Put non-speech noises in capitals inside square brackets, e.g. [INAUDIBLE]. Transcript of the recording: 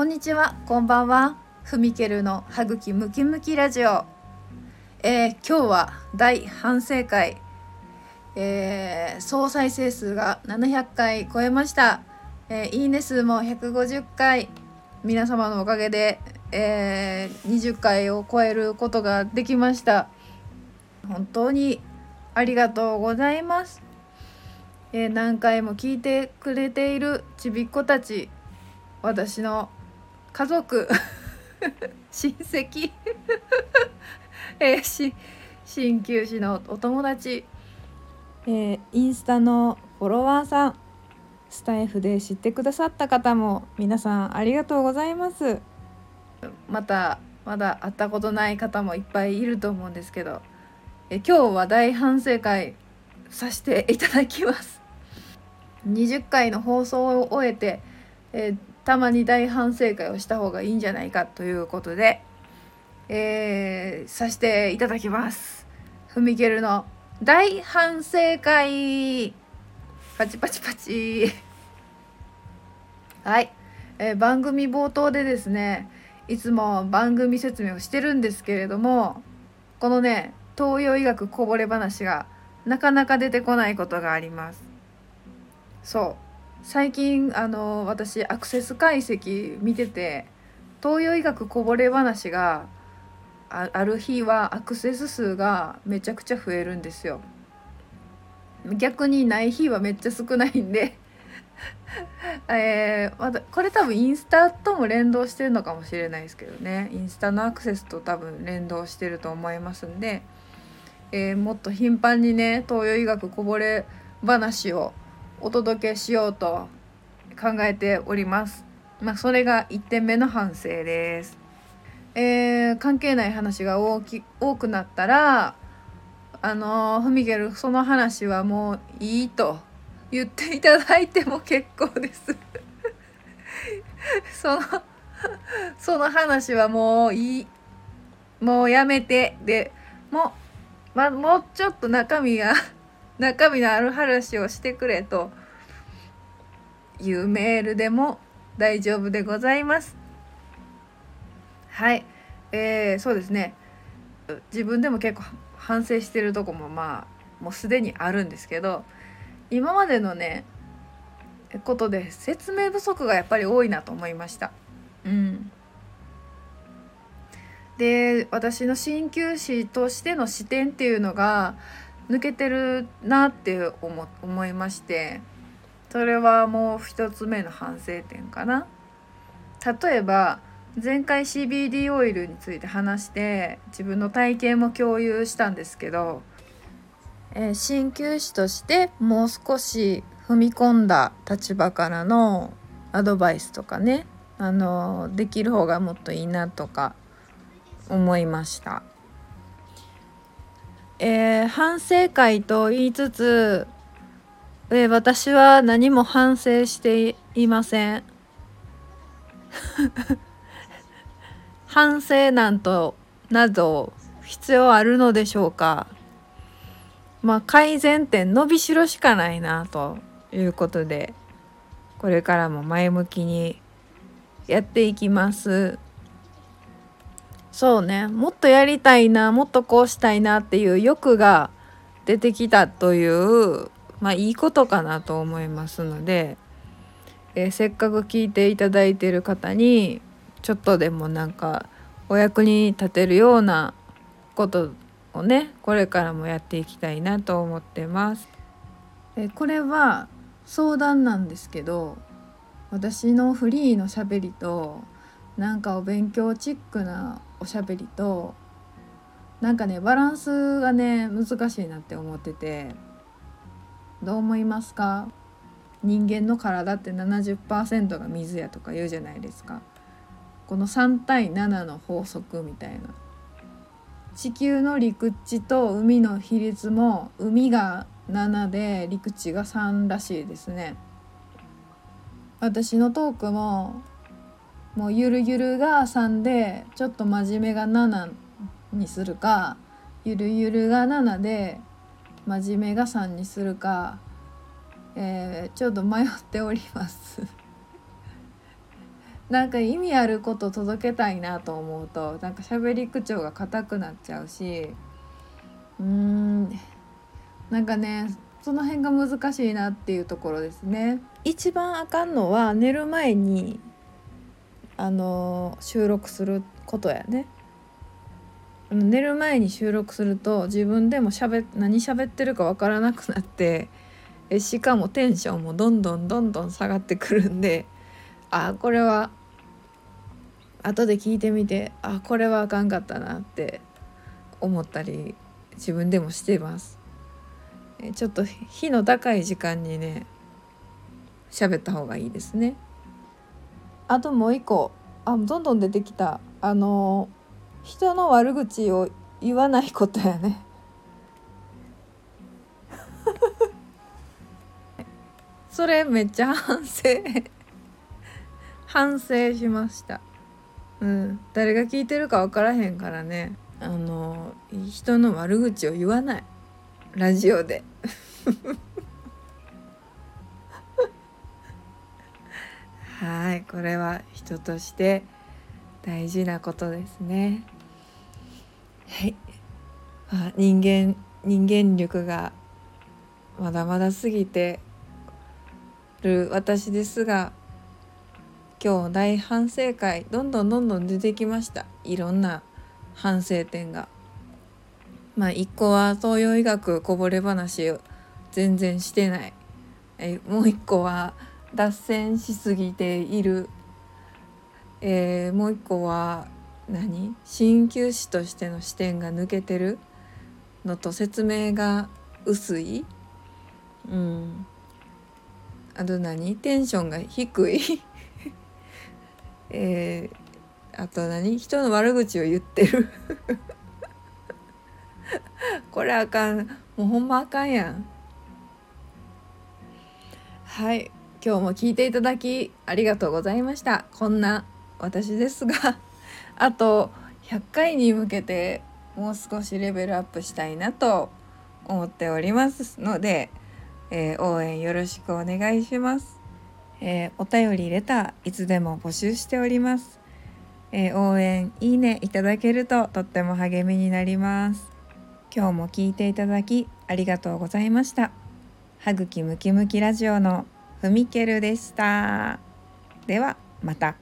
こんにちは。こんばんは。ふみけるの歯茎ムキムキラジオ。えー、今日は大反省会。えー、総再生数が700回超えました、えーいいね数も150回。皆様のおかげで、えー20回を超えることができました。本当にありがとうございます、えー何回も聞いてくれているちびっ子たち。私の家族。[LAUGHS] 親戚。[LAUGHS] えーし鍼灸師のお友達。えーインスタのフォロワーさん。スタイフで知ってくださった方も皆さんありがとうございます。またまだ会ったことない方もいっぱいいると思うんですけど。え今日は大反省会させていただきます。20回の放送を終えて、えたまに大反省会をした方がいいんじゃないかということで、えーさせていただきます。ふみけるの大反省会。パチパチパチ。[LAUGHS] はい、えー番組冒頭でですねいつも番組説明をしてるんですけれどもこのね東洋医学こぼれ話がなかなか出てこないことがあります。そう。最近あの私アクセス解析見てて東洋医学こぼれ話があある日はアクセス数がめちゃくちゃ増えるんですよ。逆にない日はめっちゃ少ないんで [LAUGHS] えーまだこれ多分インスタとも連動してるのかもしれないですけどね。インスタのアクセスと多分連動してると思いますんで、えーもっと頻繁にね東洋医学こぼれ話をお届けしようと考えております。まあ、それが1点目の反省です。えー関係ない話が大き多くなったらあのーフミゲルその話はもういいと言っていただいても結構です。[LAUGHS] そのその話はもういいもうやめてでも、ま、もうちょっと中身が中身のある話をしてくれというメールでも大丈夫でございます。はい、えー、そうですね自分でも結構反省してるとこもまあもうすでにあるんですけど今までのねことで説明不足がやっぱり多いなと思いました。うん、で私の鍼灸師としての視点っていうのが抜けてるなって思思いましてそれはもう一つ目の反省点かな。例えば前回 CBD オイルについて話して自分の体験も共有したんですけど、え鍼灸師としてもう少し踏み込んだ立場からのアドバイスとかねあのできる方がもっといいなとか思いました。えー反省会と言いつつ、えー私は何も反省していません。[LAUGHS] 反省なんとなど必要あるのでしょうかまあ改善点伸びしろしかないなということでこれからも前向きにやっていきますそうねもっとやりたいなもっとこうしたいなっていう欲が出てきたというまあいいことかなと思いますので、えーせっかく聞いていただいている方にちょっとでもなんかお役に立てるようなことをねこれからもやっていきたいなと思ってます。えこれは相談なんですけど私のフリーのしゃべりとなんかお勉強チックなおしゃべりとなんかねバランスがね難しいなって思っててどう思いますか？人間の体って70%が水やとか言うじゃないですか。この3対7の法則みたいな。地球の陸地と海の比率も海が7で陸地が3らしいですね。私のトークももうゆるゆるが3でちょっと真面目が7にするかゆるゆるが7で真面目が3にするか、えーちょっと迷っております。[LAUGHS] なんか意味あること届けたいなと思うとなんか喋り口調が硬くなっちゃうしうーんなんかねその辺が難しいなっていうところですね。一番あかんのは寝る前にあの収録することやね。寝る前に収録すると自分でもしゃべ何喋ってるかわからなくなってえしかもテンションもどんどんどんどん下がってくるんであこれは後で聞いてみてあこれはあかんかったなって思ったり自分でもしてます。ちょっと日の高い時間にね喋った方がいいですね。あともう一個。あどんどん出てきた。あの人の悪口を言わないことやね。[LAUGHS] それめっちゃ反省。反省しました。うん。誰が聞いてるか分からへんからね。あの人の悪口を言わない。ラジオで。はいこれは人として大事なことですね。はい、あ、人間人間力がまだまだ過ぎてる私ですが今日大反省会どんどんどんどん出てきました。いろんな反省点が。まあ一個は東洋医学こぼれ話を全然してない。えもう一個は脱線しすぎている、えー、もう一個は何？鍼灸師としての視点が抜けてるのと説明が薄い、うん、あと何？テンションが低い。[LAUGHS] えー、あと何？人の悪口を言ってる。[LAUGHS] これあかん。もうほんまあかんやん。はい。今日も聞いていただきありがとうございました。こんな私ですが [LAUGHS] あと100回に向けてもう少しレベルアップしたいなと思っておりますので、えー、応援よろしくお願いします、えー、お便りレターいつでも募集しております、えー、応援いいねいただけるととっても励みになります。今日も聞いていただきありがとうございました。歯茎ムキムキラジオのふみけるでしたではまた。